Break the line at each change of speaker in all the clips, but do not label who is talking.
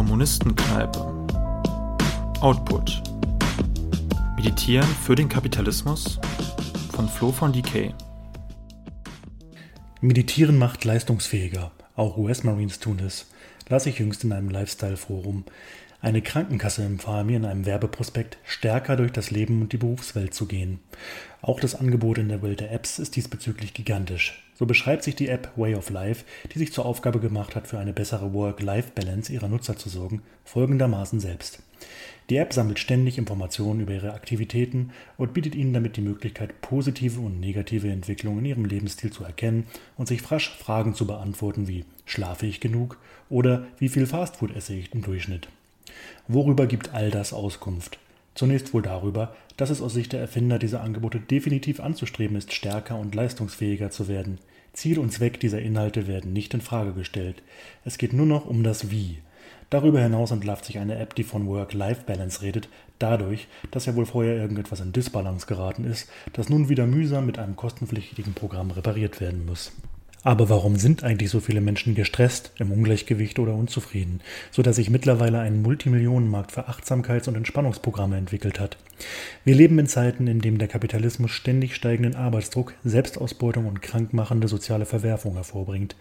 Kommunistenkneipe. Output. Meditieren für den Kapitalismus von Flo von DK.
Meditieren macht leistungsfähiger. Auch US-Marines tun es. Las ich jüngst in einem Lifestyle-Forum. Eine Krankenkasse empfahl mir in einem Werbeprospekt, stärker durch das Leben und die Berufswelt zu gehen. Auch das Angebot in der Welt der Apps ist diesbezüglich gigantisch. So beschreibt sich die App Way of Life, die sich zur Aufgabe gemacht hat, für eine bessere Work-Life-Balance ihrer Nutzer zu sorgen, folgendermaßen selbst. Die App sammelt ständig Informationen über ihre Aktivitäten und bietet ihnen damit die Möglichkeit, positive und negative Entwicklungen in ihrem Lebensstil zu erkennen und sich frasch Fragen zu beantworten wie schlafe ich genug oder wie viel Fastfood esse ich im Durchschnitt. Worüber gibt all das Auskunft? Zunächst wohl darüber, dass es aus Sicht der Erfinder dieser Angebote definitiv anzustreben ist, stärker und leistungsfähiger zu werden. Ziel und Zweck dieser Inhalte werden nicht in Frage gestellt. Es geht nur noch um das Wie. Darüber hinaus entlarvt sich eine App, die von Work-Life-Balance redet, dadurch, dass ja wohl vorher irgendetwas in Disbalance geraten ist, das nun wieder mühsam mit einem kostenpflichtigen Programm repariert werden muss. Aber warum sind eigentlich so viele Menschen gestresst, im Ungleichgewicht oder unzufrieden, so dass sich mittlerweile ein Multimillionenmarkt für Achtsamkeits- und Entspannungsprogramme entwickelt hat? Wir leben in Zeiten, in denen der Kapitalismus ständig steigenden Arbeitsdruck, Selbstausbeutung und krankmachende soziale Verwerfung hervorbringt.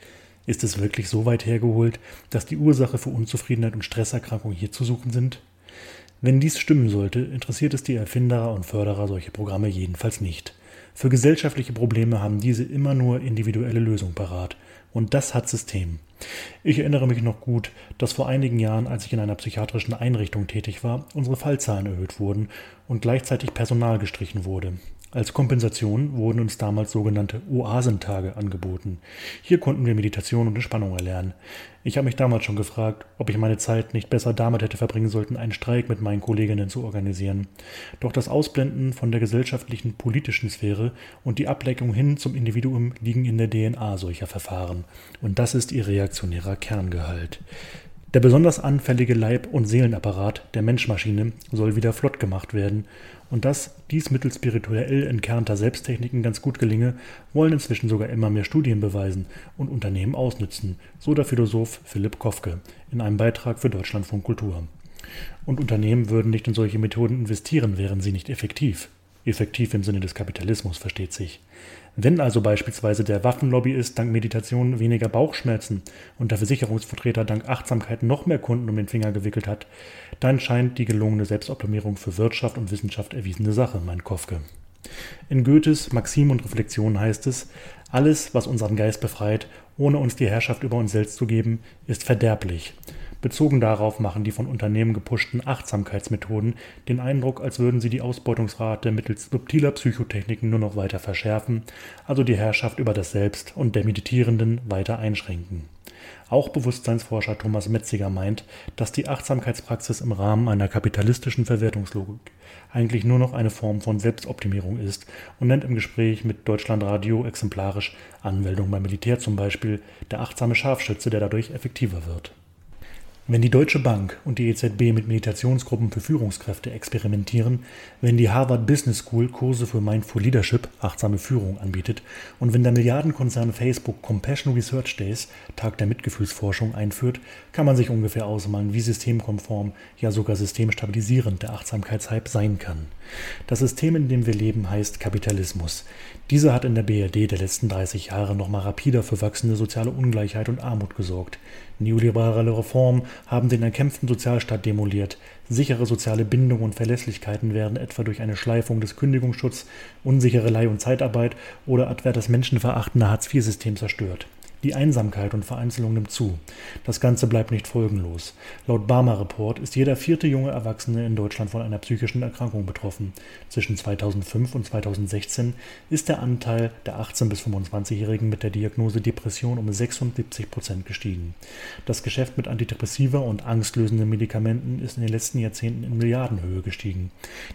Ist es wirklich so weit hergeholt, dass die Ursache für Unzufriedenheit und Stresserkrankung hier zu suchen sind? Wenn dies stimmen sollte, interessiert es die Erfinderer und Förderer solcher Programme jedenfalls nicht. Für gesellschaftliche Probleme haben diese immer nur individuelle Lösungen parat. Und das hat System. Ich erinnere mich noch gut, dass vor einigen Jahren, als ich in einer psychiatrischen Einrichtung tätig war, unsere Fallzahlen erhöht wurden und gleichzeitig Personal gestrichen wurde. Als Kompensation wurden uns damals sogenannte Oasentage angeboten. Hier konnten wir Meditation und Entspannung erlernen. Ich habe mich damals schon gefragt, ob ich meine Zeit nicht besser damit hätte verbringen sollten, einen Streik mit meinen Kolleginnen zu organisieren. Doch das Ausblenden von der gesellschaftlichen politischen Sphäre und die Ableckung hin zum Individuum liegen in der DNA solcher Verfahren. Und das ist ihr reaktionärer Kerngehalt. Der besonders anfällige Leib- und Seelenapparat der Menschmaschine soll wieder flott gemacht werden, und dass dies mittels spirituell entkernter Selbsttechniken ganz gut gelinge, wollen inzwischen sogar immer mehr Studien beweisen und Unternehmen ausnützen, so der Philosoph Philipp Kofke in einem Beitrag für Deutschlandfunk Kultur. Und Unternehmen würden nicht in solche Methoden investieren, wären sie nicht effektiv. Effektiv im Sinne des Kapitalismus, versteht sich. Wenn also beispielsweise der Waffenlobbyist dank Meditation weniger Bauchschmerzen und der Versicherungsvertreter dank Achtsamkeit noch mehr Kunden um den Finger gewickelt hat, dann scheint die gelungene Selbstoptimierung für Wirtschaft und Wissenschaft erwiesene Sache, mein Kofke. In Goethes Maxim und Reflexion heißt es, alles, was unseren Geist befreit, ohne uns die Herrschaft über uns selbst zu geben, ist verderblich. Bezogen darauf machen die von Unternehmen gepushten Achtsamkeitsmethoden den Eindruck, als würden sie die Ausbeutungsrate mittels subtiler Psychotechniken nur noch weiter verschärfen, also die Herrschaft über das Selbst und der Meditierenden weiter einschränken. Auch Bewusstseinsforscher Thomas Metziger meint, dass die Achtsamkeitspraxis im Rahmen einer kapitalistischen Verwertungslogik eigentlich nur noch eine Form von Selbstoptimierung ist und nennt im Gespräch mit Deutschlandradio exemplarisch Anmeldung beim Militär zum Beispiel der achtsame Scharfschütze, der dadurch effektiver wird. Wenn die Deutsche Bank und die EZB mit Meditationsgruppen für Führungskräfte experimentieren, wenn die Harvard Business School Kurse für Mindful Leadership, achtsame Führung anbietet und wenn der Milliardenkonzern Facebook Compassion Research Days, Tag der Mitgefühlsforschung, einführt, kann man sich ungefähr ausmalen, wie systemkonform, ja sogar systemstabilisierend der Achtsamkeitshype sein kann. Das System, in dem wir leben, heißt Kapitalismus. Dieser hat in der BRD der letzten 30 Jahre nochmal rapider für wachsende soziale Ungleichheit und Armut gesorgt. Neoliberale Reformen haben den erkämpften Sozialstaat demoliert. Sichere soziale Bindungen und Verlässlichkeiten werden etwa durch eine Schleifung des Kündigungsschutzes, unsichere Leih- und Zeitarbeit oder etwa das menschenverachtende Hartz-IV-System zerstört. Die Einsamkeit und Vereinzelung nimmt zu. Das Ganze bleibt nicht folgenlos. Laut Barmer Report ist jeder vierte junge Erwachsene in Deutschland von einer psychischen Erkrankung betroffen. Zwischen 2005 und 2016 ist der Anteil der 18- bis 25-Jährigen mit der Diagnose Depression um 76 Prozent gestiegen. Das Geschäft mit Antidepressiva und angstlösenden Medikamenten ist in den letzten Jahrzehnten in Milliardenhöhe gestiegen.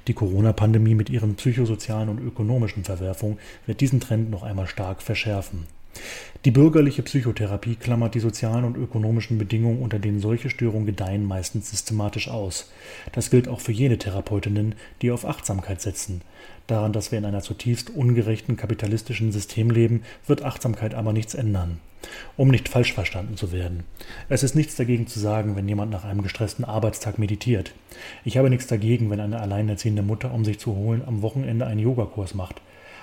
Die Corona-Pandemie mit ihren psychosozialen und ökonomischen Verwerfungen wird diesen Trend noch einmal stark verschärfen. Die bürgerliche Psychotherapie klammert die sozialen und ökonomischen Bedingungen, unter denen solche Störungen gedeihen, meistens systematisch aus. Das gilt auch für jene Therapeutinnen, die auf Achtsamkeit setzen. Daran, dass wir in einer zutiefst ungerechten kapitalistischen System leben, wird Achtsamkeit aber nichts ändern. Um nicht falsch verstanden zu werden. Es ist nichts dagegen zu sagen, wenn jemand nach einem gestressten Arbeitstag meditiert. Ich habe nichts dagegen, wenn eine alleinerziehende Mutter, um sich zu holen, am Wochenende einen Yogakurs macht.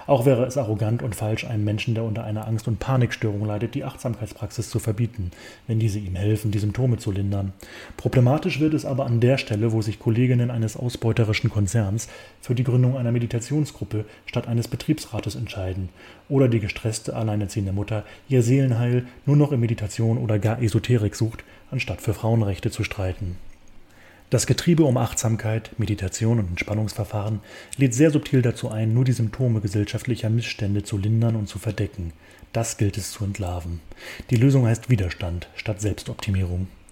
Auch wäre es arrogant und falsch, einem Menschen, der unter einer Angst- und Panikstörung leidet, die Achtsamkeitspraxis zu verbieten, wenn diese ihm helfen, die Symptome zu lindern. Problematisch wird es aber an der Stelle, wo sich Kolleginnen eines ausbeuterischen Konzerns für die Gründung einer Meditationsgruppe statt eines Betriebsrates entscheiden oder die gestresste, alleinerziehende Mutter ihr Seelenheil nur noch in Meditation oder gar Esoterik sucht, anstatt für Frauenrechte zu streiten. Das Getriebe um Achtsamkeit, Meditation und Entspannungsverfahren lädt sehr subtil dazu ein, nur die Symptome gesellschaftlicher Missstände zu lindern und zu verdecken. Das gilt es zu entlarven. Die Lösung heißt Widerstand statt Selbstoptimierung.